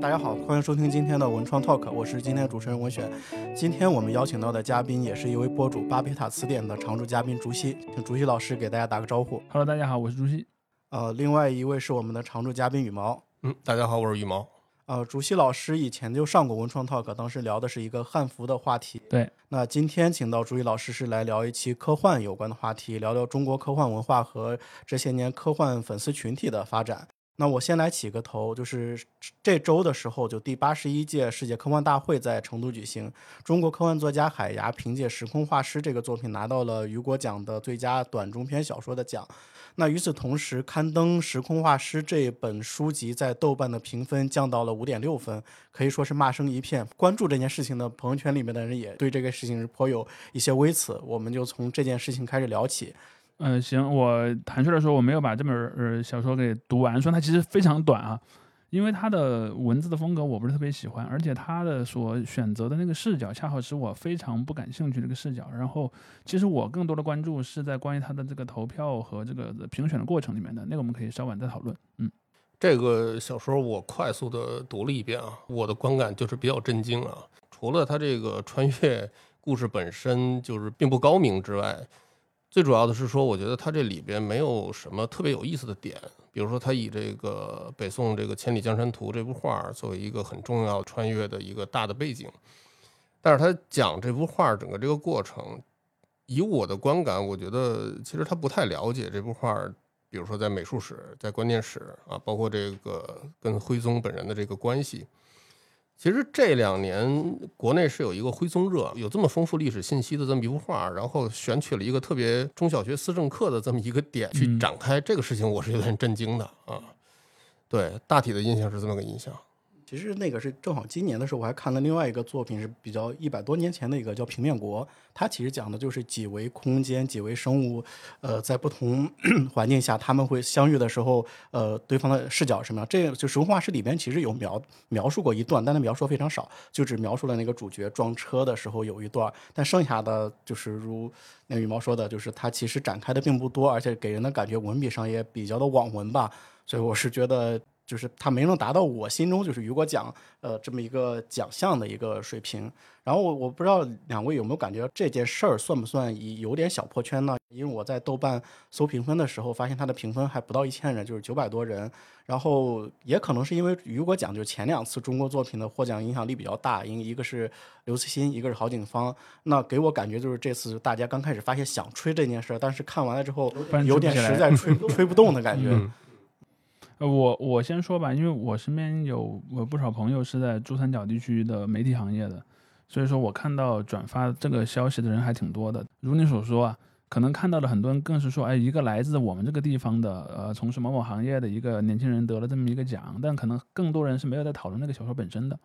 大家好，欢迎收听今天的文创 Talk，我是今天的主持人文选。今天我们邀请到的嘉宾也是一位博主，巴贝塔词典的常驻嘉宾竹溪，请竹溪老师给大家打个招呼。Hello，大家好，我是竹溪。呃，另外一位是我们的常驻嘉宾羽毛。嗯，大家好，我是羽毛。呃，竹溪老师以前就上过文创 Talk，当时聊的是一个汉服的话题。对，那今天请到竹溪老师是来聊一期科幻有关的话题，聊聊中国科幻文化和这些年科幻粉丝群体的发展。那我先来起个头，就是这周的时候，就第八十一届世界科幻大会在成都举行。中国科幻作家海牙凭借《时空画师》这个作品拿到了雨果奖的最佳短中篇小说的奖。那与此同时，刊登《时空画师》这本书籍在豆瓣的评分降到了五点六分，可以说是骂声一片。关注这件事情的朋友圈里面的人也对这个事情是颇有一些微词。我们就从这件事情开始聊起。呃，行，我坦率的说，我没有把这本呃小说给读完，虽然它其实非常短啊，因为它的文字的风格我不是特别喜欢，而且它的所选择的那个视角恰好是我非常不感兴趣的一个视角。然后，其实我更多的关注是在关于它的这个投票和这个评选的过程里面的，那个我们可以稍晚再讨论。嗯，这个小说我快速的读了一遍啊，我的观感就是比较震惊啊。除了它这个穿越故事本身就是并不高明之外，最主要的是说，我觉得它这里边没有什么特别有意思的点。比如说，他以这个北宋这个《千里江山图》这幅画作为一个很重要穿越的一个大的背景，但是他讲这幅画整个这个过程，以我的观感，我觉得其实他不太了解这幅画。比如说在美术史、在观念史啊，包括这个跟徽宗本人的这个关系，其实这两年国内是有一个徽宗热，有这么丰富历史信息的这么一幅画，然后选取了一个特别中小学思政课的这么一个点去展开这个事情，我是有点震惊的啊。对，大体的印象是这么个印象。其实那个是正好今年的时候，我还看了另外一个作品，是比较一百多年前的一个叫《平面国》，它其实讲的就是几维空间、几维生物，呃，在不同 环境下他们会相遇的时候，呃，对方的视角什么样？这就《神话师》里边其实有描描述过一段，但它描述非常少，就只描述了那个主角撞车的时候有一段，但剩下的就是如那羽毛说的，就是它其实展开的并不多，而且给人的感觉文笔上也比较的网文吧，所以我是觉得。就是他没能达到我心中就是雨果奖呃这么一个奖项的一个水平。然后我我不知道两位有没有感觉这件事儿算不算有点小破圈呢？因为我在豆瓣搜评分的时候，发现它的评分还不到一千人，就是九百多人。然后也可能是因为雨果奖就前两次中国作品的获奖影响力比较大，因为一个是刘慈欣，一个是郝景芳。那给我感觉就是这次大家刚开始发现想吹这件事儿，但是看完了之后有点实在吹吹不动的感觉。嗯呃，我我先说吧，因为我身边有有不少朋友是在珠三角地区的媒体行业的，所以说我看到转发这个消息的人还挺多的。如你所说啊，可能看到的很多人更是说，哎，一个来自我们这个地方的，呃，从事某某行业的一个年轻人得了这么一个奖，但可能更多人是没有在讨论那个小说本身的，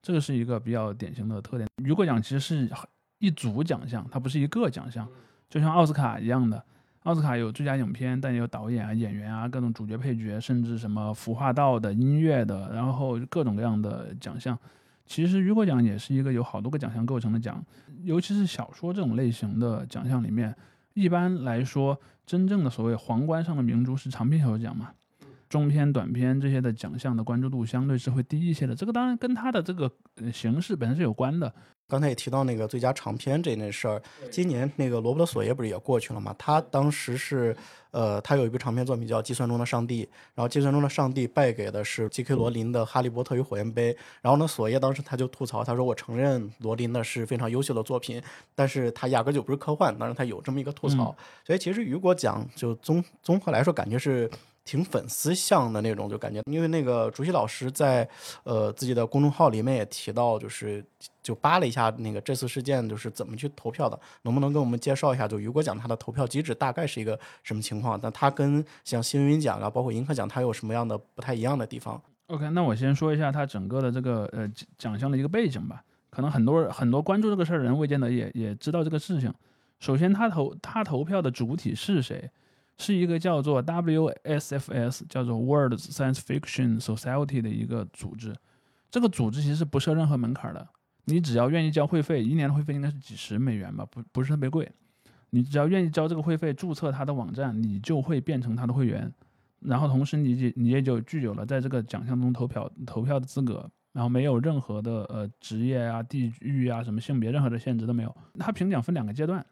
这个是一个比较典型的特点。雨果奖其实是一组奖项，它不是一个奖项，就像奥斯卡一样的。奥斯卡有最佳影片，但也有导演啊、演员啊、各种主角、配角，甚至什么服化道的、音乐的，然后各种各样的奖项。其实雨果奖也是一个有好多个奖项构成的奖，尤其是小说这种类型的奖项里面，一般来说，真正的所谓皇冠上的明珠是长篇小说奖嘛，中篇、短篇这些的奖项的关注度相对是会低一些的。这个当然跟它的这个形式本身是有关的。刚才也提到那个最佳长篇这件事儿，今年那个罗伯特·索耶不是也过去了吗？他当时是，呃，他有一部长篇作品叫《计算中的上帝》，然后《计算中的上帝》败给的是 J.K. 罗琳的《哈利波特与火焰杯》。然后呢，索耶当时他就吐槽，他说：“我承认罗琳的是非常优秀的作品，但是他压根就不是科幻。”当然他有这么一个吐槽。所以其实雨果奖就综综合来说，感觉是。挺粉丝向的那种，就感觉，因为那个竹溪老师在呃自己的公众号里面也提到，就是就扒了一下那个这次事件就是怎么去投票的，能不能跟我们介绍一下？就雨果奖它的投票机制大概是一个什么情况？但它跟像星云奖啊，包括银河奖，它有什么样的不太一样的地方？OK，那我先说一下它整个的这个呃奖项的一个背景吧。可能很多很多关注这个事儿的人未见得也也知道这个事情。首先，他投他投票的主体是谁？是一个叫做 WSFS，叫做 World Science Fiction Society 的一个组织。这个组织其实不设任何门槛的，你只要愿意交会费，一年的会费应该是几十美元吧，不不是特别贵。你只要愿意交这个会费，注册他的网站，你就会变成他的会员。然后同时你也你也就具有了在这个奖项中投票投票的资格，然后没有任何的呃职业啊、地域啊、什么性别任何的限制都没有。他评奖分两个阶段，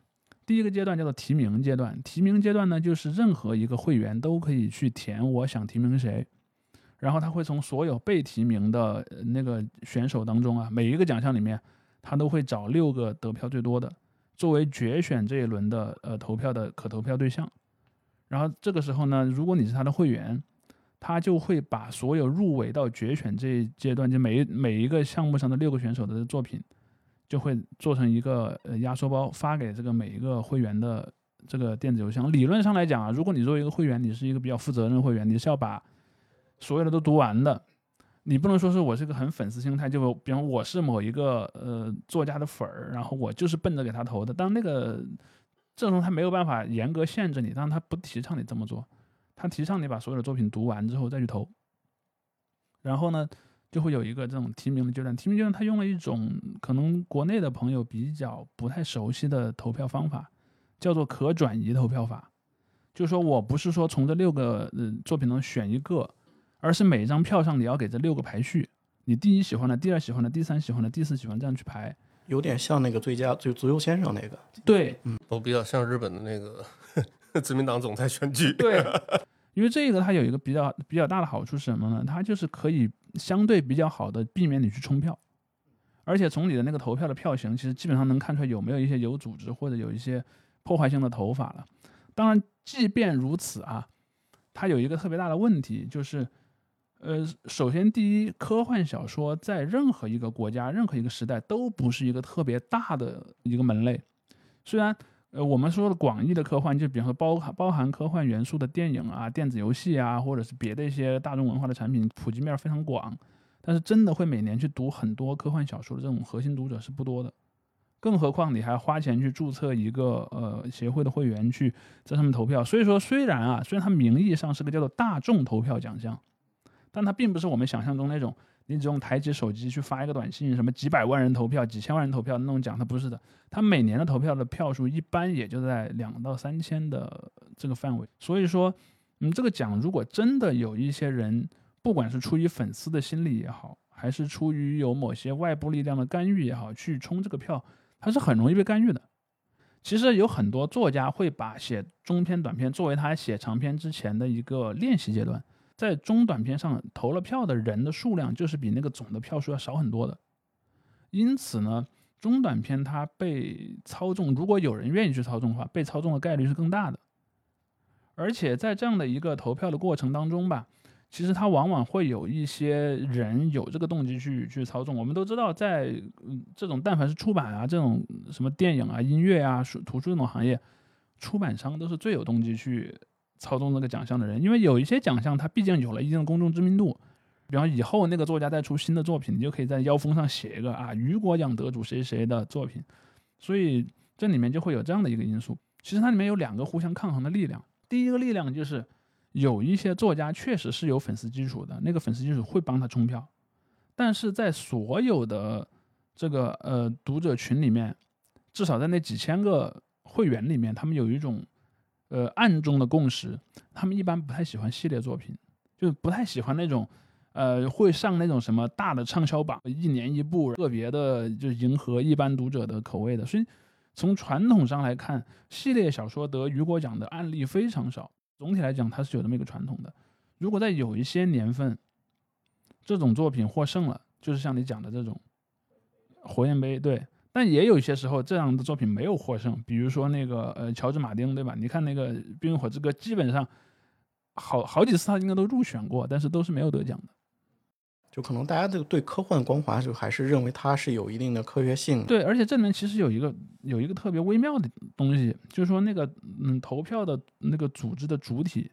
第一个阶段叫做提名阶段，提名阶段呢就是任何一个会员都可以去填我想提名谁，然后他会从所有被提名的那个选手当中啊，每一个奖项里面他都会找六个得票最多的作为决选这一轮的呃投票的可投票对象。然后这个时候呢，如果你是他的会员，他就会把所有入围到决选这一阶段，就每一每一个项目上的六个选手的作品，就会做成一个呃压缩包发给这个每一个会员的这个电子邮箱。理论上来讲啊，如果你作为一个会员，你是一个比较负责任的会员，你是要把所有的都读完的。你不能说是我是个很粉丝心态，就比方我是某一个呃作家的粉儿，然后我就是奔着给他投的。但那个这种他没有办法严格限制你，但他不提倡你这么做，他提倡你把所有的作品读完之后再去投。然后呢，就会有一个这种提名的阶段。提名阶段他用了一种可能国内的朋友比较不太熟悉的投票方法，叫做可转移投票法。就是说我不是说从这六个呃作品中选一个，而是每张票上你要给这六个排序，你第一喜欢的、第二喜欢的、第三喜欢的、第四喜欢这样去排。有点像那个最佳最足球先生那个，对，嗯都比较像日本的那个 自民党总裁选举。对，因为这个它有一个比较比较大的好处是什么呢？它就是可以相对比较好的避免你去冲票，而且从你的那个投票的票型，其实基本上能看出来有没有一些有组织或者有一些破坏性的投法了。当然，即便如此啊，它有一个特别大的问题就是。呃，首先，第一，科幻小说在任何一个国家、任何一个时代都不是一个特别大的一个门类。虽然，呃，我们说的广义的科幻，就比方说包含包含科幻元素的电影啊、电子游戏啊，或者是别的一些大众文化的产品，普及面非常广。但是，真的会每年去读很多科幻小说的这种核心读者是不多的。更何况，你还花钱去注册一个呃协会的会员，去在上面投票。所以说，虽然啊，虽然它名义上是个叫做大众投票奖项。但它并不是我们想象中那种，你只用抬起手机去发一个短信，什么几百万人投票、几千万人投票那种奖，它不是的。它每年的投票的票数一般也就在两到三千的这个范围。所以说，嗯，这个奖如果真的有一些人，不管是出于粉丝的心理也好，还是出于有某些外部力量的干预也好，去冲这个票，它是很容易被干预的。其实有很多作家会把写中篇、短篇作为他写长篇之前的一个练习阶段。在中短篇上投了票的人的数量，就是比那个总的票数要少很多的。因此呢，中短篇它被操纵，如果有人愿意去操纵的话，被操纵的概率是更大的。而且在这样的一个投票的过程当中吧，其实它往往会有一些人有这个动机去去操纵。我们都知道，在嗯这种但凡是出版啊，这种什么电影啊、音乐啊、书图书这种行业，出版商都是最有动机去。操纵这个奖项的人，因为有一些奖项它毕竟有了一定的公众知名度，比方以后那个作家再出新的作品，你就可以在腰封上写一个啊，雨果奖得主谁谁的作品，所以这里面就会有这样的一个因素。其实它里面有两个互相抗衡的力量，第一个力量就是有一些作家确实是有粉丝基础的，那个粉丝基础会帮他冲票，但是在所有的这个呃读者群里面，至少在那几千个会员里面，他们有一种。呃，暗中的共识，他们一般不太喜欢系列作品，就是不太喜欢那种，呃，会上那种什么大的畅销榜，一年一部，特别的就迎合一般读者的口味的。所以从传统上来看，系列小说得雨果奖的案例非常少。总体来讲，它是有这么一个传统的。如果在有一些年份，这种作品获胜了，就是像你讲的这种火焰杯，对。但也有一些时候，这样的作品没有获胜，比如说那个呃，乔治·马丁，对吧？你看那个《冰与火之歌》，基本上好好几次他应该都入选过，但是都是没有得奖的。就可能大家对对科幻光环就还是认为它是有一定的科学性。对，而且这里面其实有一个有一个特别微妙的东西，就是说那个嗯，投票的那个组织的主体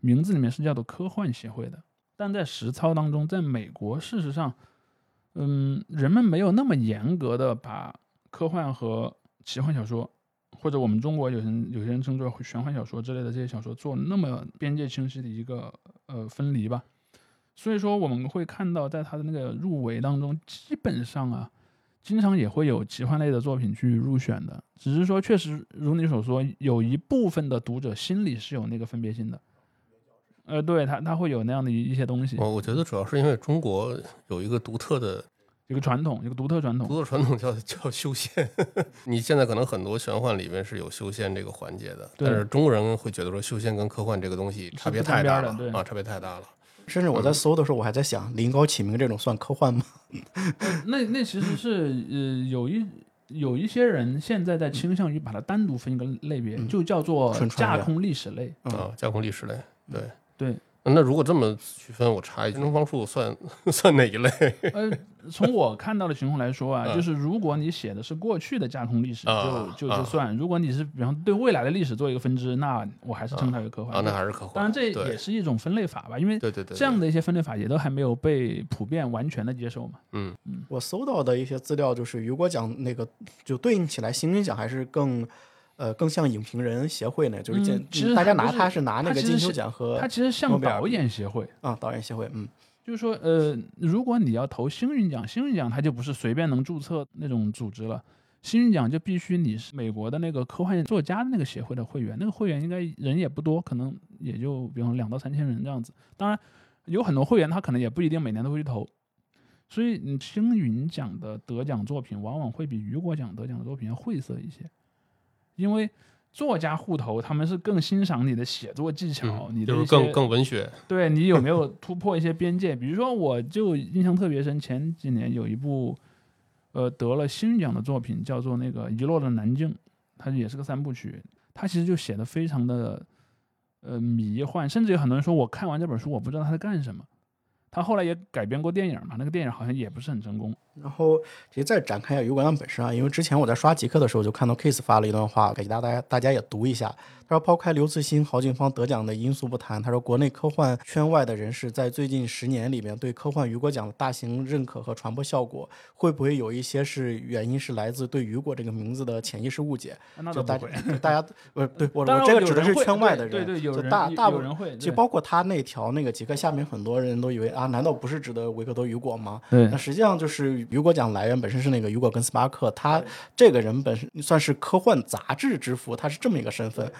名字里面是叫做科幻协会的，但在实操当中，在美国事实上，嗯，人们没有那么严格的把。科幻和奇幻小说，或者我们中国有人有些人称作玄幻小说之类的这些小说，做那么边界清晰的一个呃分离吧。所以说我们会看到，在他的那个入围当中，基本上啊，经常也会有奇幻类的作品去入选的。只是说，确实如你所说，有一部分的读者心里是有那个分别心的。呃，对他他会有那样的一一些东西，我我觉得主要是因为中国有一个独特的一个传统，一个独特传统。独特传统叫 叫修仙。你现在可能很多玄幻里面是有修仙这个环节的，但是中国人会觉得说修仙跟科幻这个东西差别太大了对啊，差别太大了。甚至我在搜的时候，我还在想，临高启明这种算科幻吗？那那其实是呃有一有一些人现在在倾向于把它单独分一个类别，嗯就叫做架空历史类。嗯啊，架空历史类，对对。那如果这么区分，我查一下，东方树算 算哪一类？呃，从我看到的情况来说啊，嗯就是如果你写的是过去的架空历史，啊就就啊就算；如果你是比方对未来的历史做一个分支，那我还是称它为科幻。啊，那还是科幻。当然这也是一种分类法吧，因为对对对，这样的，一些分类法也都还没有被普遍完全的接受嘛。嗯我搜到的一些资料就是雨果奖那个，就对应起来，星云奖还是更。呃，更像影评人协会呢，就是其实大家拿它是拿那个金球奖和它其实像导演协会，啊导演协会，嗯，就是说，呃，如果你要投星云奖，星云奖它就不是随便能注册那种组织了，星云奖就必须你是美国的那个科幻作家的那个协会的会员，那个会员应该人也不多，可能也就比方说两到三千人这样子。当然，有很多会员他可能也不一定每年都会去投，所以你星云奖的得奖作品往往会比雨果奖得奖的作品要晦涩一些，因为。作家户头，他们是更欣赏你的写作技巧，嗯，你的一就是更更文学。对你有没有突破一些边界？比如说，我就印象特别深，前几年有一部，呃，得了新奖的作品，叫做那个《遗落的南京》，它也是个三部曲，它其实就写的非常的，呃，迷幻，甚至有很多人说，我看完这本书，我不知道他在干什么。他后来也改编过电影嘛，那个电影好像也不是很成功。然后，其实再展开一下雨果奖本身啊，因为之前我在刷极客的时候就看到 Case 发了一段话，给大家大家也读一下。他说，抛开刘慈欣、郝景芳得奖的因素不谈，他说国内科幻圈外的人士在最近十年里面对科幻雨果奖的大型认可和传播效果，会不会有一些是原因是来自对雨果这个名字的潜意识误解？就大家，大家不是对我我这个指的是圈外的人，对对，有就大大部分人会，就包括他那条那个极客下面很多人都以为啊，难道不是指的维克多·雨果吗？对那实际上就是雨果奖来源本身是那个雨果·跟斯巴克，他这个人本身算是科幻杂志之父，他是这么一个身份。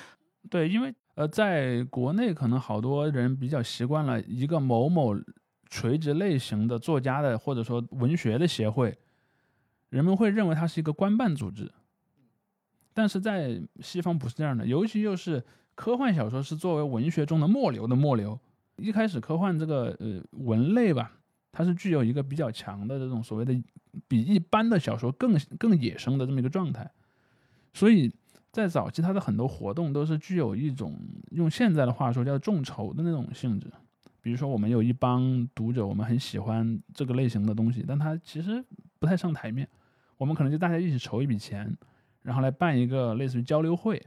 对，因为呃，在国内可能好多人比较习惯了一个某某垂直类型的作家的或者说文学的协会，人们会认为它是一个官办组织，但是在西方不是这样的，尤其又是科幻小说是作为文学中的末流的末流。一开始科幻这个呃文类吧，它是具有一个比较强的这种所谓的比一般的小说更更野生的这么一个状态，所以在早期它的很多活动都是具有一种用现在的话说叫众筹的那种性质。比如说，我们有一帮读者，我们很喜欢这个类型的东西，但它其实不太上台面。我们可能就大家一起筹一笔钱，然后来办一个类似于交流会。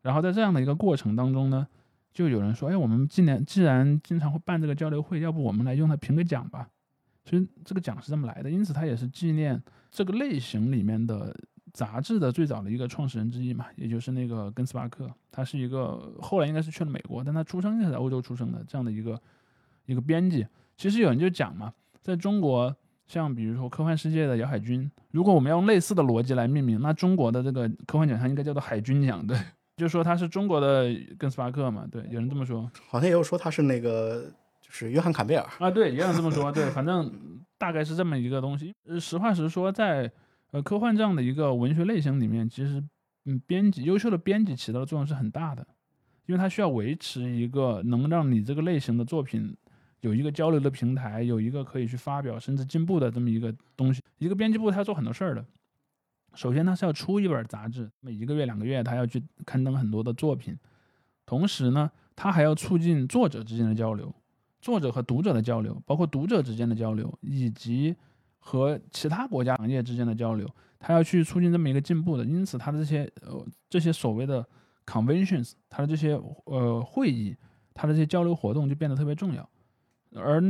然后在这样的一个过程当中呢，就有人说：“哎，我们今年既然经常会办这个交流会，要不我们来用它评个奖吧？”所以这个奖是这么来的。因此，它也是纪念这个类型里面的杂志的最早的一个创始人之一嘛，也就是那个根斯巴克。他是一个后来应该是去了美国，但他出生是在欧洲出生的这样的一个一个编辑。其实有人就讲嘛，在中国，像比如说科幻世界的姚海军，如果我们要用类似的逻辑来命名，那中国的这个科幻奖项应该叫做海军奖，对，就说他是中国的根斯巴克嘛，对，有人这么说好像也有说他是那个就是约翰坎贝尔，啊，对，也有人这么说，对，反正大概是这么一个东西。呃，实话实说，在呃科幻这样的一个文学类型里面，其实嗯，编辑优秀的编辑起到的作用是很大的，因为它需要维持一个能让你这个类型的作品有一个交流的平台，有一个可以去发表甚至进步的这么一个东西。一个编辑部他要做很多事儿的，首先它是要出一本杂志，每一个月两个月它要去刊登很多的作品，同时呢，它还要促进作者之间的交流，作者和读者的交流，包括读者之间的交流，以及和其他国家行业之间的交流。他要去促进这么一个进步的，因此他的这些呃这些所谓的 conventions，他的这些呃会议，他的这些交流活动就变得特别重要。而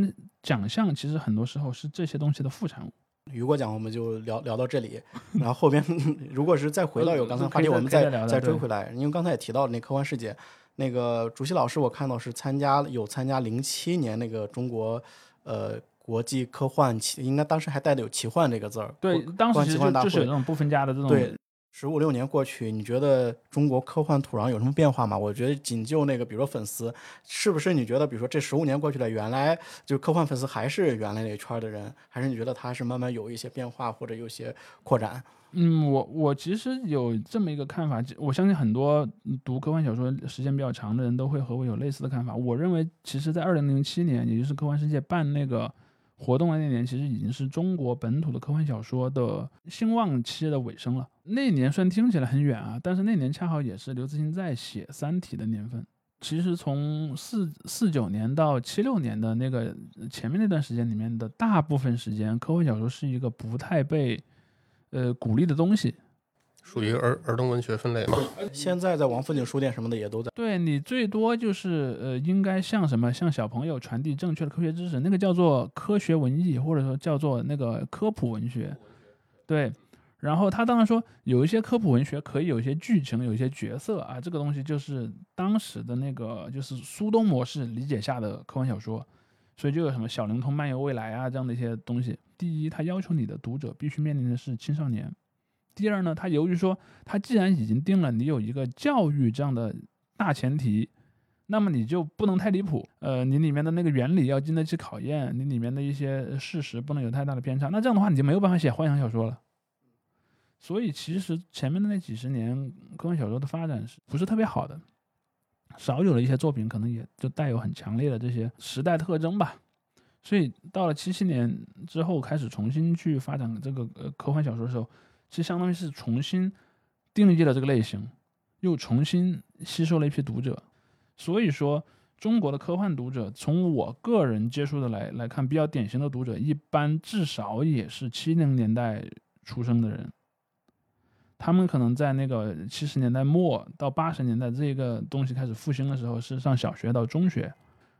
奖项其实很多时候是这些东西的副产物。雨果奖我们就聊聊到这里，然后后边 如果是再回到有刚才话题，我们再再追回来，因为刚才也提到那科幻世界，那个主席老师我看到是参加有参加零七年那个中国呃国际科幻奇，应该当时还带的有奇幻这个字儿，对，当时其实就是有那种不分家的这种对十五六年过去，你觉得中国科幻土壤有什么变化吗？我觉得仅就那个，比如说粉丝，是不是你觉得，比如说这十五年过去了，原来就科幻粉丝还是原来那圈的人，还是你觉得他是慢慢有一些变化或者有些扩展？嗯，我我其实有这么一个看法，我相信很多读科幻小说时间比较长的人都会和我有类似的看法。我认为，其实，在二零零七年，也就是科幻世界办那个活动的那年，其实已经是中国本土的科幻小说的兴旺期的尾声了。那年虽然听起来很远啊，但是那年恰好也是刘慈欣在写《三体》的年份。其实从四四九年到七六年的那个前面那段时间里面的大部分时间，科幻小说是一个不太被。呃，鼓励的东西，属于儿儿童文学分类嘛？现在在王府井书店什么的也都在。对你最多就是呃，应该向什么向小朋友传递正确的科学知识，那个叫做科学文艺，或者说叫做那个科普文学。对，然后他当然说有一些科普文学可以有一些剧情，有一些角色啊，这个东西就是当时的那个就是苏东模式理解下的科幻小说，所以就有什么小灵通漫游未来啊这样的一些东西。第一，他要求你的读者必须面临的是青少年；第二呢，他由于说他既然已经定了你有一个教育这样的大前提，那么你就不能太离谱。呃，你里面的那个原理要经得起考验，你里面的一些事实不能有太大的偏差。那这样的话，你就没有办法写幻想小说了。所以，其实前面的那几十年科幻小说的发展是不是特别好的？少有的一些作品可能也就带有很强烈的这些时代特征吧。所以到了七七年之后，开始重新去发展这个呃科幻小说的时候，其实相当于是重新定义了这个类型，又重新吸收了一批读者。所以说，中国的科幻读者，从我个人接触的来来看，比较典型的读者，一般至少也是七零年代出生的人。他们可能在那个七十年代末到八十年代这个东西开始复兴的时候，是上小学到中学，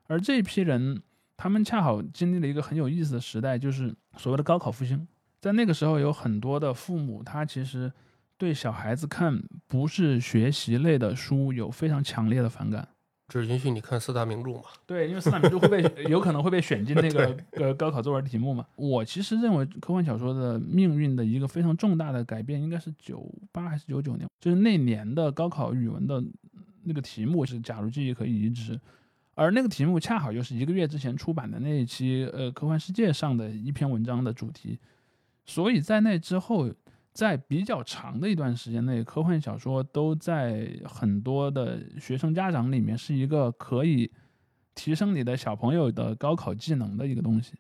而这批人。他们恰好经历了一个很有意思的时代，就是所谓的高考复兴。在那个时候，有很多的父母，他其实对小孩子看不是学习类的书有非常强烈的反感。只允许你看四大名著嘛？对，因为四大名著会被 有可能会被选进那个呃高考作文题目嘛。我其实认为科幻小说的命运的一个非常重大的改变，应该是九八还是九九年，就是那年的高考语文的那个题目是“假如记忆可以移植”。而那个题目恰好又是一个月之前出版的那一期呃科幻世界上的一篇文章的主题，所以在那之后，在比较长的一段时间内，科幻小说都在很多的学生家长里面是一个可以提升你的小朋友的高考技能的一个东西，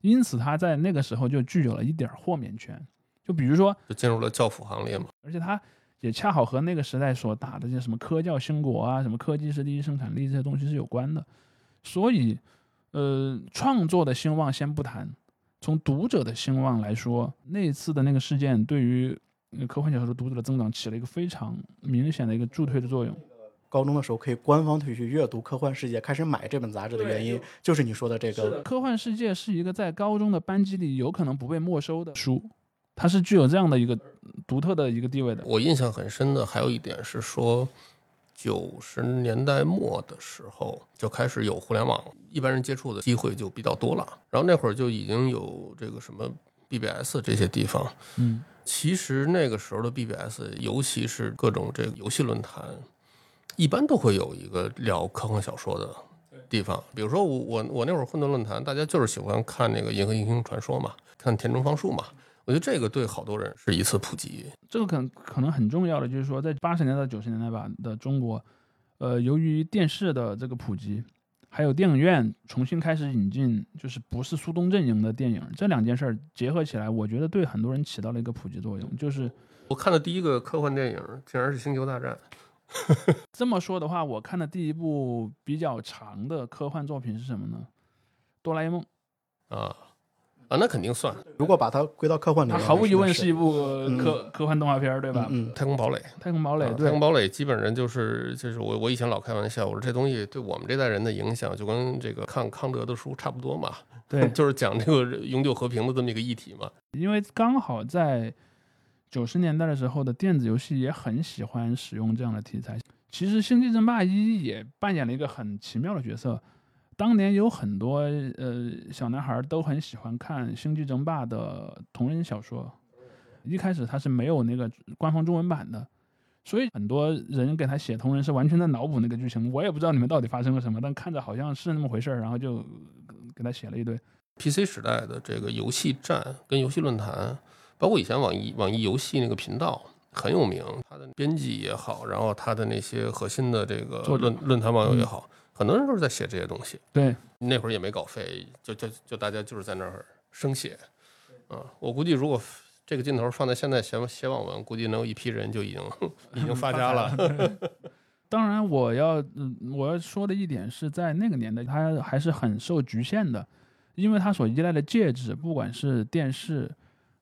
因此他在那个时候就具有了一点豁免权，就比如说就进入了教辅行列嘛，而且他。也恰好和那个时代所打的这些什么科教兴国啊，什么科技是第一生产力这些东西是有关的，所以，呃，创作的兴旺先不谈，从读者的兴旺来说，那次的那个事件对于科幻小说的读者的增长起了一个非常明显的一个助推的作用。高中的时候可以官方推去阅读《科幻世界》，开始买这本杂志的原因，就是你说的这个。《科幻世界》是一个在高中的班级里有可能不被没收的书。它是具有这样的一个独特的一个地位的。我印象很深的还有一点是说，九十年代末的时候就开始有互联网，一般人接触的机会就比较多了。然后那会儿就已经有这个什么 BBS 这些地方。嗯，其实那个时候的 BBS，尤其是各种这个游戏论坛，一般都会有一个聊科幻小说的地方。比如说我我我那会儿混沌论坛，大家就是喜欢看那个《银河英雄传说》嘛，看田中芳树嘛。我觉得这个对好多人是一次普及，这个可能可能很重要的就是说，在八十年代九十年代吧的中国，呃，由于电视的这个普及，还有电影院重新开始引进，就是不是苏东阵营的电影，这两件事儿结合起来，我觉得对很多人起到了一个普及作用。就是我看的第一个科幻电影竟然是《星球大战》。这么说的话，我看的第一部比较长的科幻作品是什么呢？哆啦 A 梦啊。啊，那肯定算。如果把它归到科幻里，它毫无疑问是一部科科幻动画片，对吧？嗯，太空堡垒，太空堡垒，太空堡垒基本上就是就是我我以前老开玩笑，我说这东西对我们这代人的影响就跟这个看康德的书差不多嘛。对，就是讲这个永久和平的这么一个议题嘛。因为刚好在九十年代的时候的电子游戏也很喜欢使用这样的题材。其实《星际争霸一》也扮演了一个很奇妙的角色。当年有很多呃小男孩都很喜欢看《星际争霸》的同人小说，一开始他是没有那个官方中文版的，所以很多人给他写同人是完全在脑补那个剧情，我也不知道里面到底发生了什么，但看着好像是那么回事儿，然后就给他写了一堆。PC 时代的这个游戏站跟游戏论坛，包括以前网易网易游戏那个频道很有名，他的编辑也好，然后他的那些核心的这个论论坛网友也好，很多人都是在写这些东西。对，那会儿也没稿费，就就就大家就是在那儿生写。啊，我估计如果这个镜头放在现在写写网文，估计能有一批人就已经已经发家了。当然，我要嗯，我要说的一点是在那个年代，它还是很受局限的，因为它所依赖的介质，不管是电视、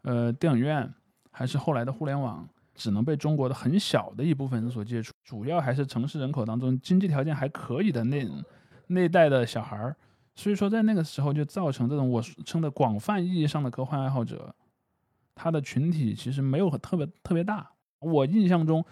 呃电影院，还是后来的互联网，只能被中国的很小的一部分人所接触，主要还是城市人口当中经济条件还可以的那那代的小孩儿。所以说，在那个时候就造成这种我称的广泛意义上的科幻爱好者，他的群体其实没有特别特别大。我印象中，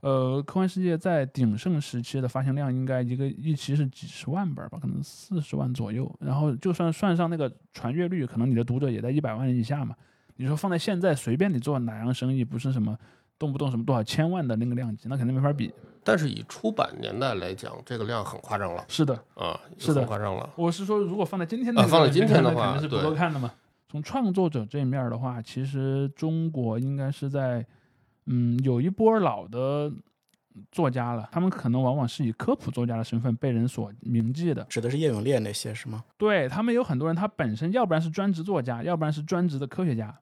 呃，科幻世界在鼎盛时期的发行量应该一个一期是几十万本吧，可能四十万左右。然后就算算上那个传阅率，可能你的读者也在一百万人以下嘛。你说放在现在，随便你做哪样生意，不是什么动不动什么多少千万的那个量级，那肯定没法比。但是以出版年代来讲，这个量很夸张了是的，啊，是的夸张了。我是说，如果放在今天的、啊放在今天的话肯定是不够看的嘛。从创作者这一面的话，其实中国应该是在，嗯，有一波老的作家了，他们可能往往是以科普作家的身份被人所铭记的。指的是叶永烈那些是吗？对他们有很多人，他本身要不然是专职作家，要不然是专职的科学家。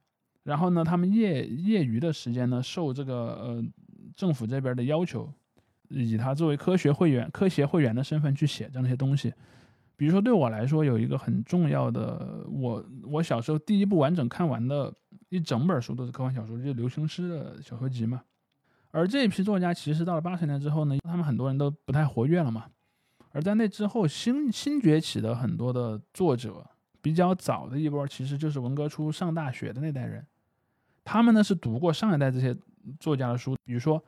然后呢，他们业业余的时间呢，受这个呃政府这边的要求，以他作为科学会员、科协会员的身份去写这样一些东西。比如说，对我来说有一个很重要的，我我小时候第一部完整看完的一整本书都是科幻小说，就是刘青诗的小说集嘛。而这一批作家其实到了八十年之后呢，他们很多人都不太活跃了嘛。而在那之后，新新崛起的很多的作者，比较早的一波其实就是文革初上大学的那代人，他们呢是读过上一代这些作家的书，比如说，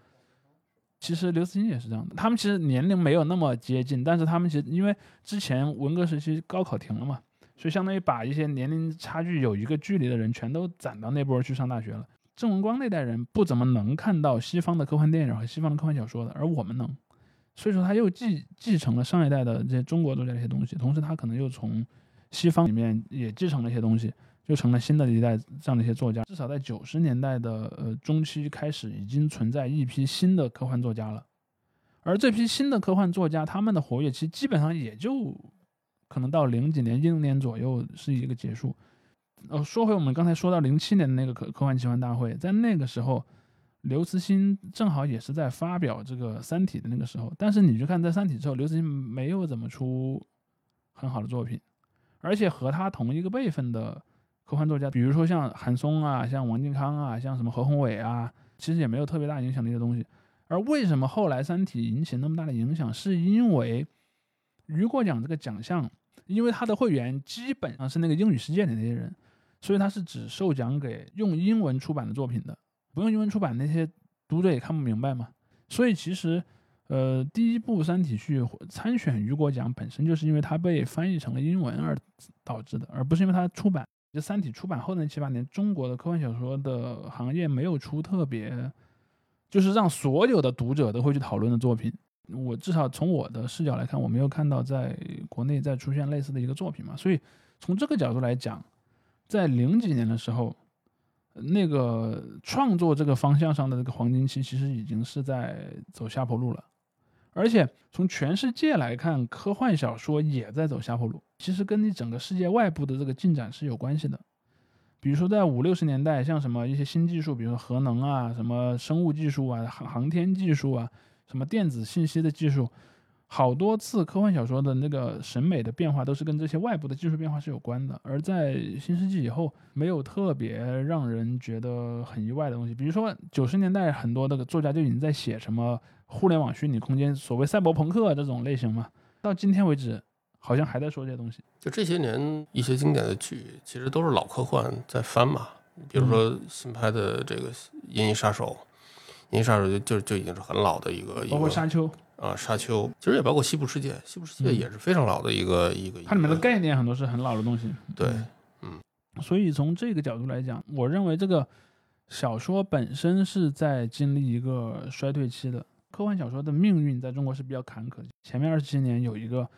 其实刘慈欣也是这样的，他们其实年龄没有那么接近，但是他们其实因为之前文革时期高考停了嘛，所以相当于把一些年龄差距有一个距离的人全都攒到那波去上大学了。郑文光那代人不怎么能看到西方的科幻电影和西方的科幻小说的，而我们能，所以说他又继继承了上一代的这些中国作家的一些东西，同时他可能又从西方里面也继承了一些东西，就成了新的一代这样的一些作家。至少在九十年代的呃中期开始，已经存在一批新的科幻作家了。而这批新的科幻作家，他们的活跃期基本上也就可能到零几年、一零年左右是一个结束。呃，说回我们刚才说到零七年的那个科科幻奇幻大会，在那个时候，刘慈欣正好也是在发表这个《三体》的那个时候。但是你去看在《三体》之后，刘慈欣没有怎么出很好的作品，而且和他同一个辈分的科幻作家，比如说像韩松啊、像王靖康啊、像什么何宏伟啊，其实也没有特别大影响力的东西。而为什么后来《三体》引起那么大的影响，是因为雨果奖这个奖项，因为他的会员基本上是那个英语世界里那些人，所以他是只授奖给用英文出版的作品的，不用英文出版那些读者也看不明白嘛。所以其实，呃，第一部《三体》序参选雨果奖本身就是因为它被翻译成了英文而导致的，而不是因为它出版。这《三体》出版后的那七八年，中国的科幻小说的行业没有出特别，就是让所有的读者都会去讨论的作品。我至少从我的视角来看，我没有看到在国内再出现类似的一个作品嘛。所以从这个角度来讲，在零几年的时候，那个创作这个方向上的这个黄金期，其实已经是在走下坡路了。而且从全世界来看，科幻小说也在走下坡路，其实跟你整个世界外部的这个进展是有关系的。比如说在五六十年代，像什么一些新技术，比如说核能啊、什么生物技术啊、航航天技术啊、什么电子信息的技术，好多次科幻小说的那个审美的变化都是跟这些外部的技术变化是有关的。而在新世纪以后，没有特别让人觉得很意外的东西。比如说九十年代很多那个作家就已经在写什么互联网虚拟空间，所谓赛博朋克这种类型嘛，到今天为止好像还在说这些东西。就这些年一些经典的剧，其实都是老科幻在翻嘛。比如说新拍的这个《银翼杀手》，《银翼杀手就》就就已经是很老的一个包括个沙丘，啊沙丘，其实也包括西部世界，西部世界嗯也是非常老的一个一个。它里面的概念很多是很老的东西。对嗯所以从这个角度来讲，我认为这个小说本身是在经历一个衰退期的，科幻小说的命运在中国是比较坎坷的。前面二十七年有一个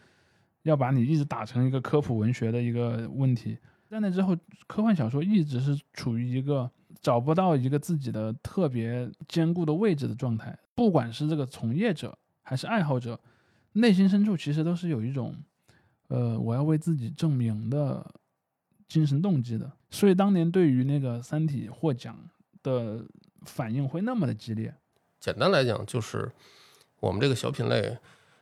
要把你一直打成一个科普文学的一个问题，在那之后，科幻小说一直是处于一个找不到一个自己的特别坚固的位置的状态。不管是这个从业者还是爱好者，内心深处其实都是有一种，呃，我要为自己证明的精神动机的。所以当年对于那个《三体》获奖的反应会那么的激烈。简单来讲，就是我们这个小品类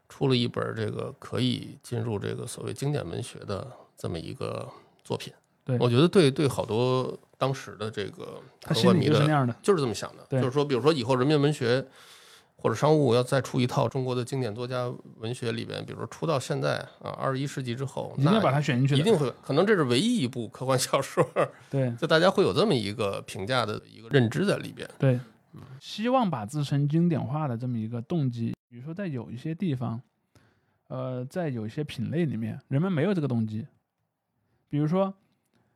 出了一本这个可以进入这个所谓经典文学的这么一个作品。对我觉得对对好多当时的这个他心里科幻迷的就是那样的。就是这么想的，就是说，比如说以后人民文学或者商务要再出一套中国的经典作家文学里边，比如说出到现在啊，二十一世纪之后，一定要那把它选进去。一定会，可能这是唯一一部科幻小说，对就大家会有这么一个评价的一个认知在里边。对，希望把自身经典化的这么一个动机，比如说在有一些地方，呃，在有一些品类里面，人们没有这个动机。比如说，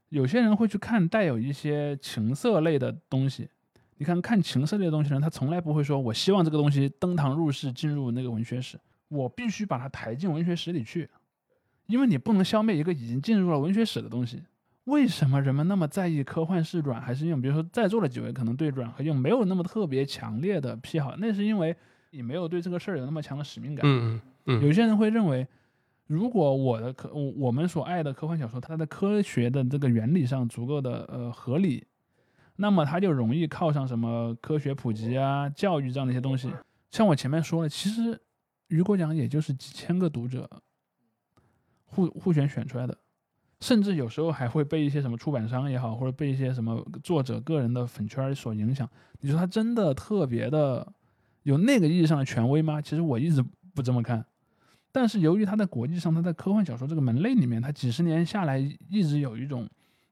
有些人会去看带有一些情色类的东西。你看看情色类的东西呢，他从来不会说“我希望这个东西登堂入室，进入那个文学史”，我必须把它抬进文学史里去，因为你不能消灭一个已经进入了文学史的东西。为什么人们那么在意科幻是软还是硬？比如说在座的几位可能对软和硬没有那么特别强烈的癖好，那是因为你没有对这个事儿有那么强的使命感。嗯嗯有些人会认为，如果我的科我我们所爱的科幻小说，它的科学的这个原理上足够的呃合理，那么它就容易靠上什么科学普及啊、教育这样的一些东西。像我前面说了，其实雨果奖也就是几千个读者互互选选出来的，甚至有时候还会被一些什么出版商也好，或者被一些什么作者个人的粉圈所影响。你说他真的特别的有那个意义上的权威吗？其实我一直不这么看。但是由于他在国际上，他在科幻小说这个门类里面，他几十年下来一直有一种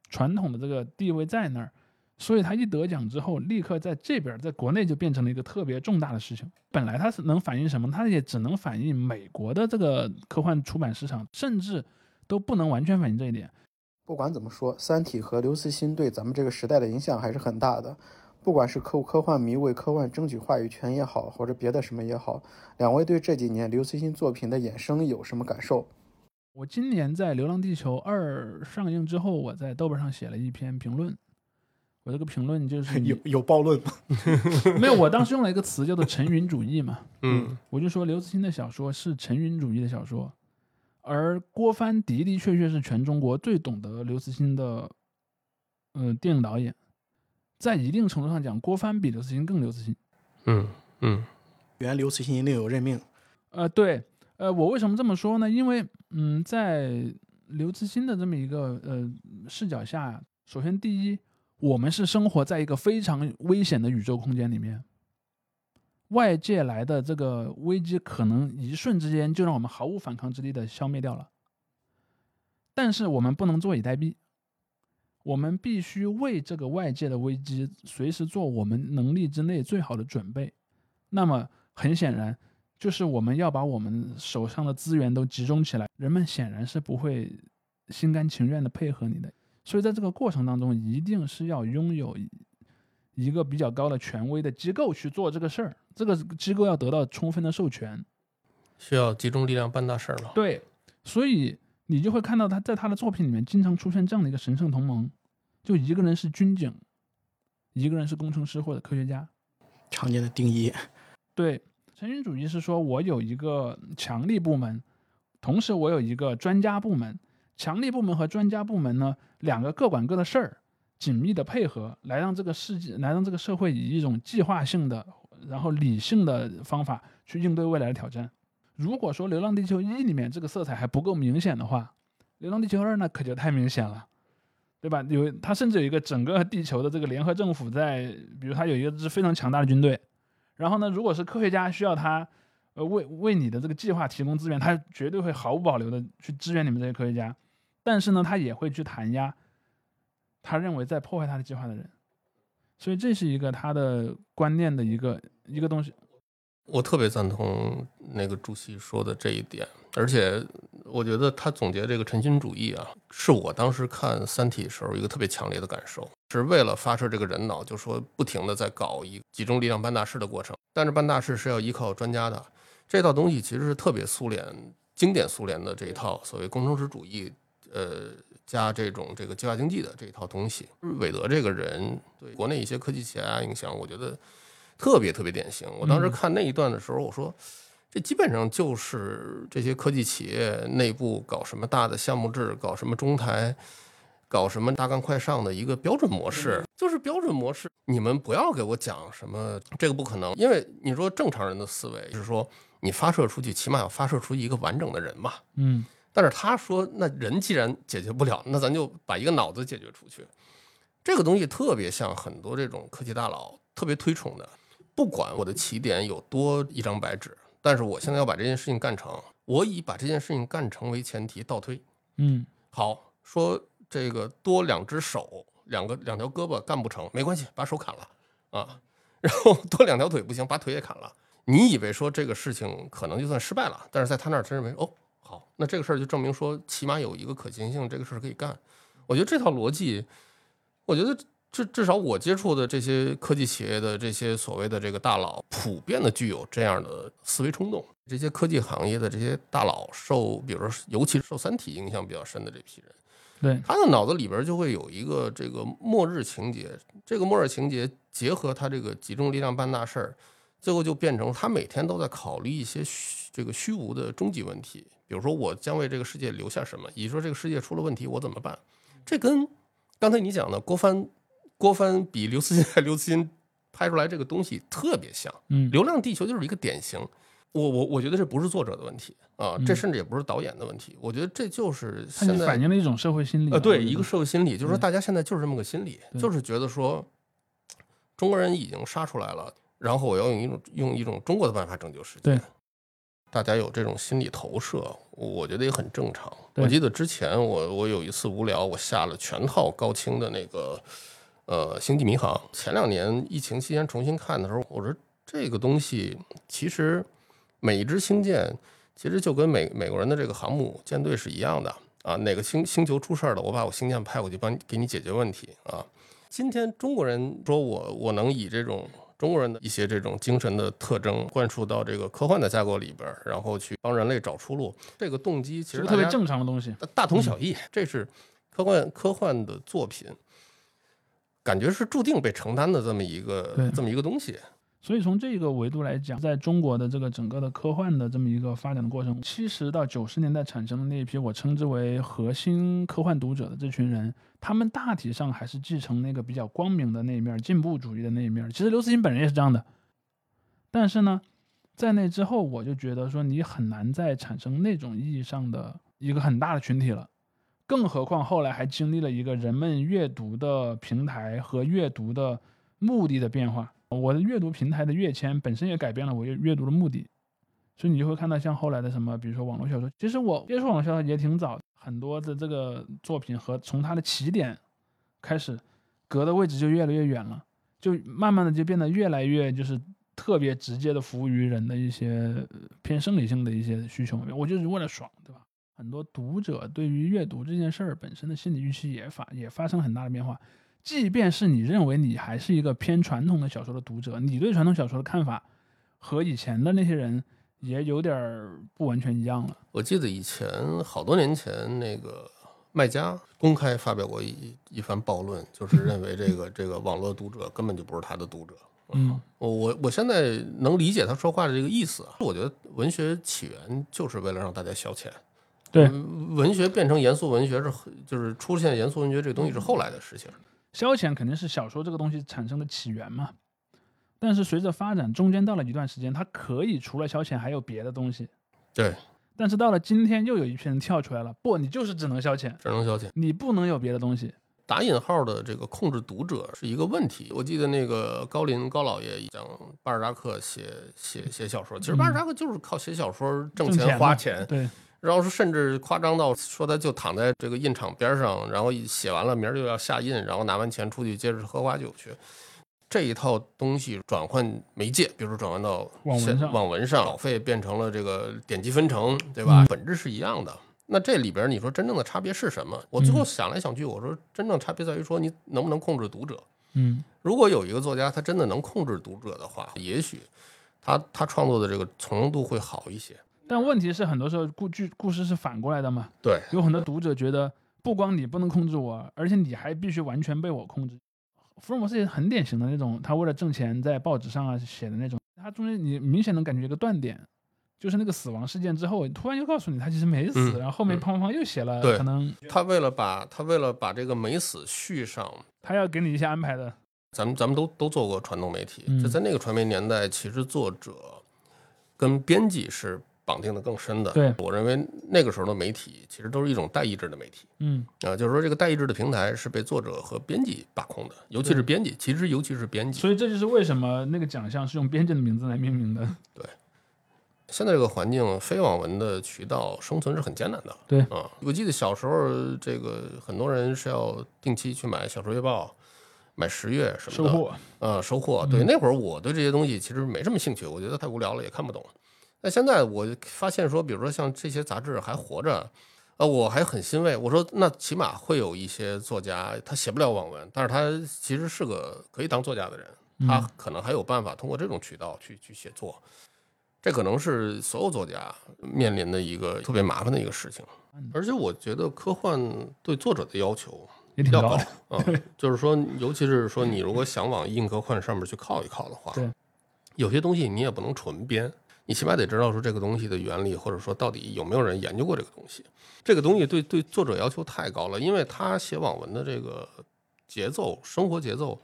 传统的这个地位在那儿，所以他一得奖之后，立刻在这边在国内就变成了一个特别重大的事情。本来它是能反映什么，它也只能反映美国的这个科幻出版市场，甚至都不能完全反映这一点。不管怎么说，《三体》和刘慈欣对咱们这个时代的影响还是很大的。不管是科科幻迷为科幻争取话语权也好，或者别的什么也好，两位对这几年刘慈欣作品的衍生有什么感受？我今年在《流浪地球二》上映之后，我在豆瓣上写了一篇评论。我这个评论就是 有有暴论吗？没有，我当时用了一个词叫做“陈云主义”嘛，嗯我就说刘慈欣的小说是陈云主义的小说，而郭帆的的确确是全中国最懂得刘慈欣的，嗯、电影导演。在一定程度上讲，郭帆比刘慈欣更刘慈欣。嗯嗯原刘慈欣另有任命。呃，对，呃，我为什么这么说呢？因为，嗯，在刘慈欣的这么一个呃视角下，首先第一，我们是生活在一个非常危险的宇宙空间里面，外界来的这个危机可能一瞬之间就让我们毫无反抗之力的消灭掉了。但是我们不能坐以待毙，我们必须为这个外界的危机随时做我们能力之内最好的准备。那么很显然，就是我们要把我们手上的资源都集中起来，人们显然是不会心甘情愿的配合你的。所以在这个过程当中，一定是要拥有一一个比较高的权威的机构去做这个事儿，这个机构要得到充分的授权。需要集中力量办大事儿嘛。对，所以你就会看到他在他的作品里面经常出现这样的一个神圣同盟，就一个人是军警，一个人是工程师或者科学家。常见的定义，对，成云主义是说我有一个强力部门，同时我有一个专家部门。强力部门和专家部门呢，两个各管各的事儿，紧密的配合，来让这个世界，来让这个社会以一种计划性的，然后理性的方法去应对未来的挑战。如果说《流浪地球一》里面这个色彩还不够明显的话，《流浪地球二》呢可就太明显了，对吧？有它甚至有一个整个地球的这个联合政府在，比如它有一支非常强大的军队，然后呢，如果是科学家需要他，呃，为为你的这个计划提供资源，他绝对会毫无保留的去支援你们这些科学家。但是呢，他也会去弹压他认为在破坏他的计划的人。所以这是一个他的观念的一个一个东西。我特别赞同那个主席说的这一点，而且我觉得他总结这个晨星主义啊，是我当时看《三体》时候一个特别强烈的感受，是为了发射这个人脑，就说不停的在搞一集中力量办大事的过程，但是办大事是要依靠专家的，这套东西其实是特别苏联经典苏联的这一套所谓工程师主义，呃，加这种这个计划经济的这一套东西。韦德这个人对国内一些科技企业家影响，我觉得特别特别典型。我当时看那一段的时候，我说。这基本上就是这些科技企业内部搞什么大的项目制，搞什么中台，搞什么大干快上的一个标准模式，就是标准模式。你们不要给我讲什么这个不可能，因为你说正常人的思维是说，你发射出去起码要发射出一个完整的人嘛。嗯。但是他说，那人既然解决不了，那咱就把一个脑子解决出去。这个东西特别像很多这种科技大佬特别推崇的，不管我的起点有多一张白纸。但是我现在要把这件事情干成，我以把这件事情干成为前提倒推，嗯，好说这个多两只手，两个两条胳膊干不成没关系，把手砍了啊，然后多两条腿不行，把腿也砍了。你以为说这个事情可能就算失败了，但是在他那儿真认为哦好，那这个事儿就证明说起码有一个可行性，这个事儿可以干。我觉得这套逻辑，我觉得。至至少我接触的这些科技企业的这些所谓的这个大佬，普遍的具有这样的思维冲动。这些科技行业的这些大佬，受比如说尤其是受《三体》影响比较深的这批人，对他的脑子里边就会有一个这个末日情节。这个末日情节结合他这个集中力量办大事儿，最后就变成他每天都在考虑一些虚这个虚无的终极问题，比如说我将为这个世界留下什么，以及说这个世界出了问题我怎么办。这跟刚才你讲的郭帆。郭帆比刘慈欣还 刘慈欣拍出来这个东西特别像，嗯，《流浪地球》就是一个典型。我我我觉得这不是作者的问题啊，这甚至也不是导演的问题。我觉得这就是现在反映了一种社会心理呃，对，一个社会心理，就是说大家现在就是这么个心理，就是觉得说中国人已经杀出来了，然后我要用一种用一种中国的办法拯救世界。对，大家有这种心理投射，我觉得也很正常。我记得之前我我有一次无聊，我下了全套高清的那个。呃，星际迷航前两年疫情期间重新看的时候，我说这个东西其实每一支星舰其实就跟美美国人的这个航母舰队是一样的啊。哪个星星球出事儿了，我把我星舰派过去帮给你解决问题啊。今天中国人说我我能以这种中国人的一些这种精神的特征灌输到这个科幻的架构里边，然后去帮人类找出路，这个动机其实特别正常的东西，大同小异。这是科幻科幻的作品。感觉是注定被承担的这么一个这么一个东西，所以从这个维度来讲，在中国的这个整个的科幻的这么一个发展的过程，七十到九十年代产生的那一批我称之为核心科幻读者的这群人，他们大体上还是继承那个比较光明的那一面，进步主义的那一面。其实刘慈欣本人也是这样的，但是呢，在那之后，我就觉得说你很难再产生那种意义上的一个很大的群体了。更何况后来还经历了一个人们阅读的平台和阅读的目的的变化。我的阅读平台的跃迁本身也改变了我阅阅读的目的，所以你就会看到像后来的什么，比如说网络小说。其实我接触网络小说也挺早，很多的这个作品和从它的起点开始隔的位置就越来越远了，就慢慢的就变得越来越就是特别直接的服务于人的一些偏生理性的一些需求。我就是为了爽，对吧？很多读者对于阅读这件事儿本身的心理预期也发也发生很大的变化，即便是你认为你还是一个偏传统的小说的读者，你对传统小说的看法和以前的那些人也有点不完全一样了。我记得以前好多年前，那个卖家公开发表过一一番暴论，就是 认为这个这个网络读者根本就不是他的读者。嗯，我我我现在能理解他说话的这个意思啊。我觉得文学起源就是为了让大家消遣。对，文学变成严肃文学是，就是出现严肃文学这个东西是后来的事情。消遣肯定是小说这个东西产生的起源嘛，但是随着发展，中间到了一段时间，它可以除了消遣还有别的东西。对，但是到了今天，又有一批人跳出来了，不，你就是只能消遣，只能消遣，你不能有别的东西。打引号的这个控制读者是一个问题。我记得那个高林高老爷讲巴尔扎克写写写小说，其实巴尔扎克就是靠写小说挣钱花钱。对。然后是甚至夸张到说他就躺在这个印厂边上，然后写完了明儿就要下印，然后拿完钱出去接着喝花酒去。这一套东西转换媒介，比如说转换到网文上，网文上，稿费变成了这个点击分成，对吧？本质是一样的。那这里边你说真正的差别是什么？我最后想来想去，我说真正差别在于说你能不能控制读者。嗯如果有一个作家他真的能控制读者的话，也许他他创作的这个从容度会好一些。但问题是，很多时候故剧故事是反过来的嘛，对，有很多读者觉得，不光你不能控制我，而且你还必须完全被我控制。福尔摩斯也很典型的那种，他为了挣钱在报纸上啊写的那种，他中间你明显能感觉一个断点，就是那个死亡事件之后，突然又告诉你他其实没死，嗯然后后面嗯砰砰砰又写了，对可能他为了把他为了把这个没死续上，他要给你一些安排的。咱们咱们都都做过传统媒体，嗯就在那个传媒年代，其实作者跟编辑是绑定的更深的。对我认为那个时候的媒体其实都是一种代议制的媒体嗯啊，就是说这个代议制的平台是被作者和编辑把控的，尤其是编辑，其实尤其是编辑。所以这就是为什么那个奖项是用编辑的名字来命名的。对现在这个环境，非网文的渠道生存是很艰难的。对啊，我记得小时候，这个很多人是要定期去买《小说月报》、买《十月》什么的。收获，呃，收获。对，那会儿我对这些东西其实没什么兴趣，我觉得太无聊了，也看不懂。那现在我发现说，比如说像这些杂志还活着，呃，我还很欣慰。我说，那起码会有一些作家，他写不了网文，但是他其实是个可以当作家的人，他嗯可能还有办法通过这种渠道去去写作。这可能是所有作家面临的一个特别麻烦的一个事情，而且我觉得科幻对作者的要求也挺高比较高的。啊，就是说，尤其是说你如果想往硬科幻上面去靠一靠的话，有些东西你也不能纯编，你起码得知道说这个东西的原理，或者说到底有没有人研究过这个东西。这个东西对对作者要求太高了，因为他写网文的这个节奏、生活节奏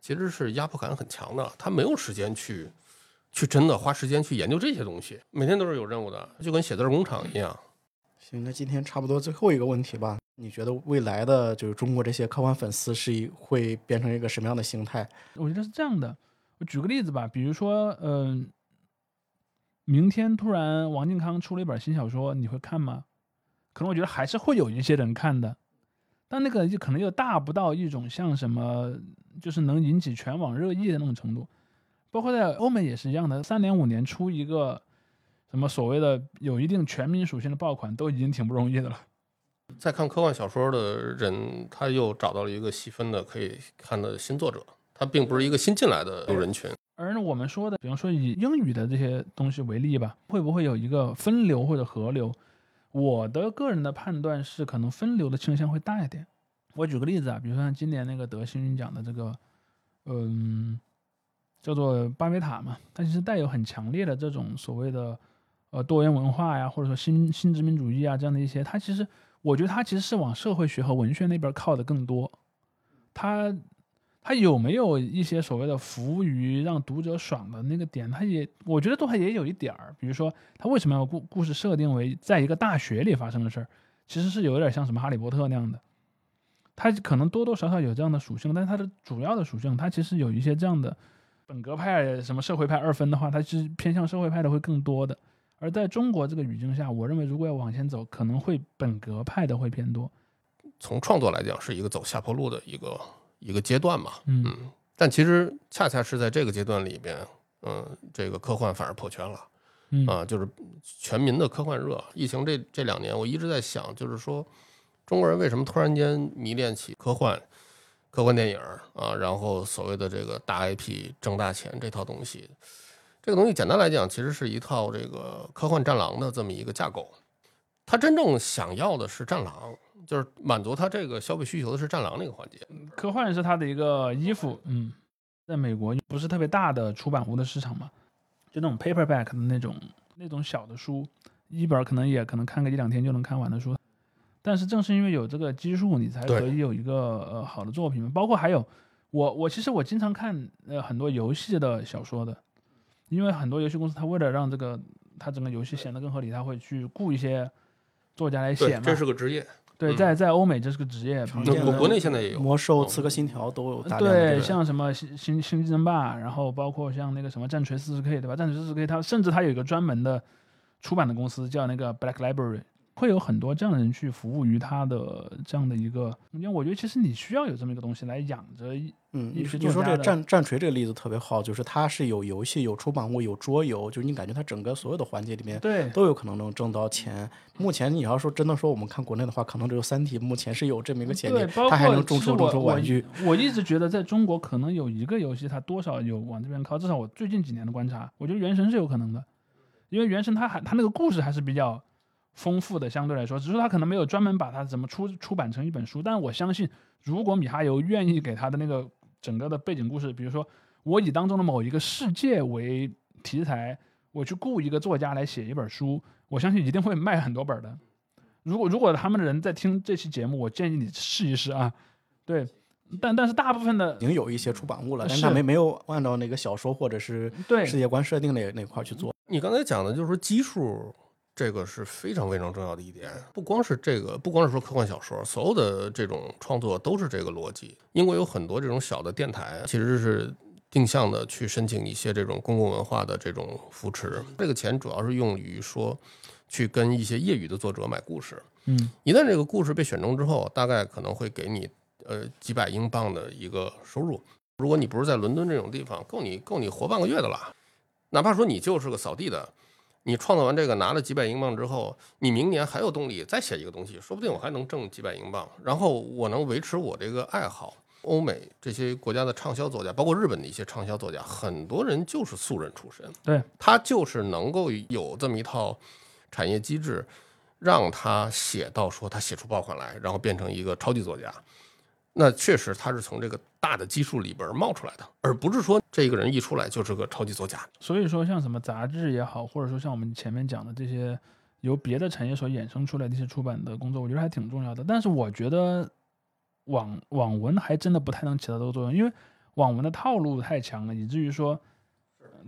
其实是压迫感很强的，他没有时间去去真的花时间去研究这些东西，每天都是有任务的，就跟写字儿工厂一样。行，那今天差不多最后一个问题吧。你觉得未来的就是中国这些科幻粉丝是一会变成一个什么样的形态？我觉得是这样的，我举个例子吧，比如说，嗯、明天突然王靖康出了一本新小说，你会看吗？可能我觉得还是会有一些人看的，但那个就可能又大不到一种像什么，就是能引起全网热议的那种程度。包括在欧美也是一样的，三年五年出一个什么所谓的有一定全民属性的爆款，都已经挺不容易的了。在看科幻小说的人，他又找到了一个细分的可以看的新作者，他并不是一个新进来的人群。而我们说的，比方说以英语的这些东西为例吧，会不会有一个分流或者合流？我的个人的判断是，可能分流的倾向会大一点。我举个例子啊，比如说像今年那个得幸运奖的这个，嗯，叫做巴别塔嘛，它其实带有很强烈的这种所谓的呃多元文化呀，或者说新新殖民主义啊这样的一些，它其实我觉得它其实是往社会学和文学那边靠的更多。它它有没有一些所谓的服务于让读者爽的那个点？它也我觉得都还也有一点儿，比如说它为什么要故故事设定为在一个大学里发生的事儿，其实是有点像什么哈利波特那样的。它可能多多少少有这样的属性，但是它的主要的属性，它其实有一些这样的本格派、什么社会派二分的话，它是偏向社会派的会更多的。而在中国这个语境下，我认为如果要往前走，可能会本格派的会偏多。从创作来讲，是一个走下坡路的一个一个阶段嘛。嗯嗯，但其实恰恰是在这个阶段里边，嗯，这个科幻反而破圈了。嗯啊，就是全民的科幻热。疫情这这两年，我一直在想，就是说中国人为什么突然间迷恋起科幻、科幻电影啊，然后所谓的这个大 IP 挣大钱这套东西。这个东西简单来讲，其实是一套这个科幻战狼的这么一个架构。他真正想要的是战狼，就是满足他这个消费需求的是战狼那个环节。科幻是他的一个衣服，嗯，在美国不是特别大的出版物的市场嘛，就那种 paperback 的那种那种小的书，一本可能也可能看个一两天就能看完的书。但是正是因为有这个基数，你才可以有一个呃好的作品嘛。包括还有我我其实我经常看呃很多游戏的小说的，因为很多游戏公司它为了让这个它整个游戏显得更合理，它会去雇一些作家来写嘛。这是个职业。对，嗯在在欧美这是个职业，常见的国国内现在也有。魔兽、刺客信条都有大量的对，像什么星星星际争霸，然后包括像那个什么战锤四十 K，对吧？战锤四十 K 它甚至它有一个专门的出版的公司叫那个 Black Library，会有很多这样的人去服务于他的这样的一个空间。我觉得其实你需要有这么一个东西来养着。嗯，你你说这个战战锤这个例子特别好，就是它是有游戏、有出版物、有桌游，就是你感觉它整个所有的环节里面对都有可能能挣到钱。目前你要说真的说，我们看国内的话，可能只有《三体》目前是有这么一个前对，景，它还能众筹众筹玩具。我。我一直觉得在中国可能有一个游戏，它多少有往这边靠。至少我最近几年的观察，我觉得《原神》是有可能的，因为《原神》它还它那个故事还是比较丰富的，相对来说，只是他可能没有专门把它怎么出出版成一本书。但是我相信，如果米哈游愿意给他的那个整个的背景故事，比如说我以当中的某一个世界为题材，我去雇一个作家来写一本书，我相信一定会卖很多本的。如果如果他们的人在听这期节目，我建议你试一试啊。对，但但是大部分的已经有一些出版物了，但是没没有按照那个小说或者是对世界观设定那那块儿去做。你刚才讲的就是说基数，这个是非常非常重要的一点。不光是这个，不光是说科幻小说，所有的这种创作都是这个逻辑。英国有很多这种小的电台，其实是定向的去申请一些这种公共文化的这种扶持。这个钱主要是用于说，去跟一些业余的作者买故事。嗯一旦这个故事被选中之后，大概可能会给你呃几百英镑的一个收入。如果你不是在伦敦这种地方，够你够你活半个月的了。哪怕说你就是个扫地的，你创造完这个拿了几百英镑之后，你明年还有动力再写一个东西，说不定我还能挣几百英镑，然后我能维持我这个爱好。欧美这些国家的畅销作家，包括日本的一些畅销作家，很多人就是素人出身，对，他就是能够有这么一套产业机制，让他写到说他写出爆款来，然后变成一个超级作家。那确实他是从这个大的基数里边冒出来的，而不是说这个人一出来就是个超级作家。所以说像什么杂志也好，或者说像我们前面讲的这些由别的产业所衍生出来的一些出版的工作，我觉得还挺重要的。但是我觉得网网文还真的不太能起到这个作用，因为网文的套路太强了，以至于说。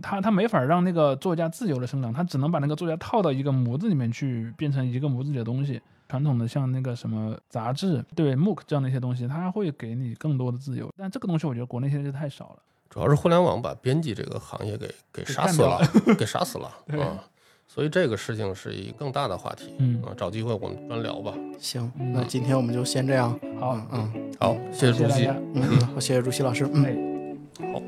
他他没法让那个作家自由的生长，他只能把那个作家套到一个模子里面去，变成一个模子里的东西。传统的像那个什么杂志，对 MOOC 这样的一些东西，它会给你更多的自由。但这个东西我觉得国内现在就太少了。主要是互联网把编辑这个行业给给杀死了，给杀死了 啊！所以这个事情是一个更大的话题。嗯啊，找机会我们专聊吧。行，嗯那今天我们就先这样。好，嗯好，谢谢主席。谢谢。嗯嗯，好，谢谢主席老师。嗯。哎。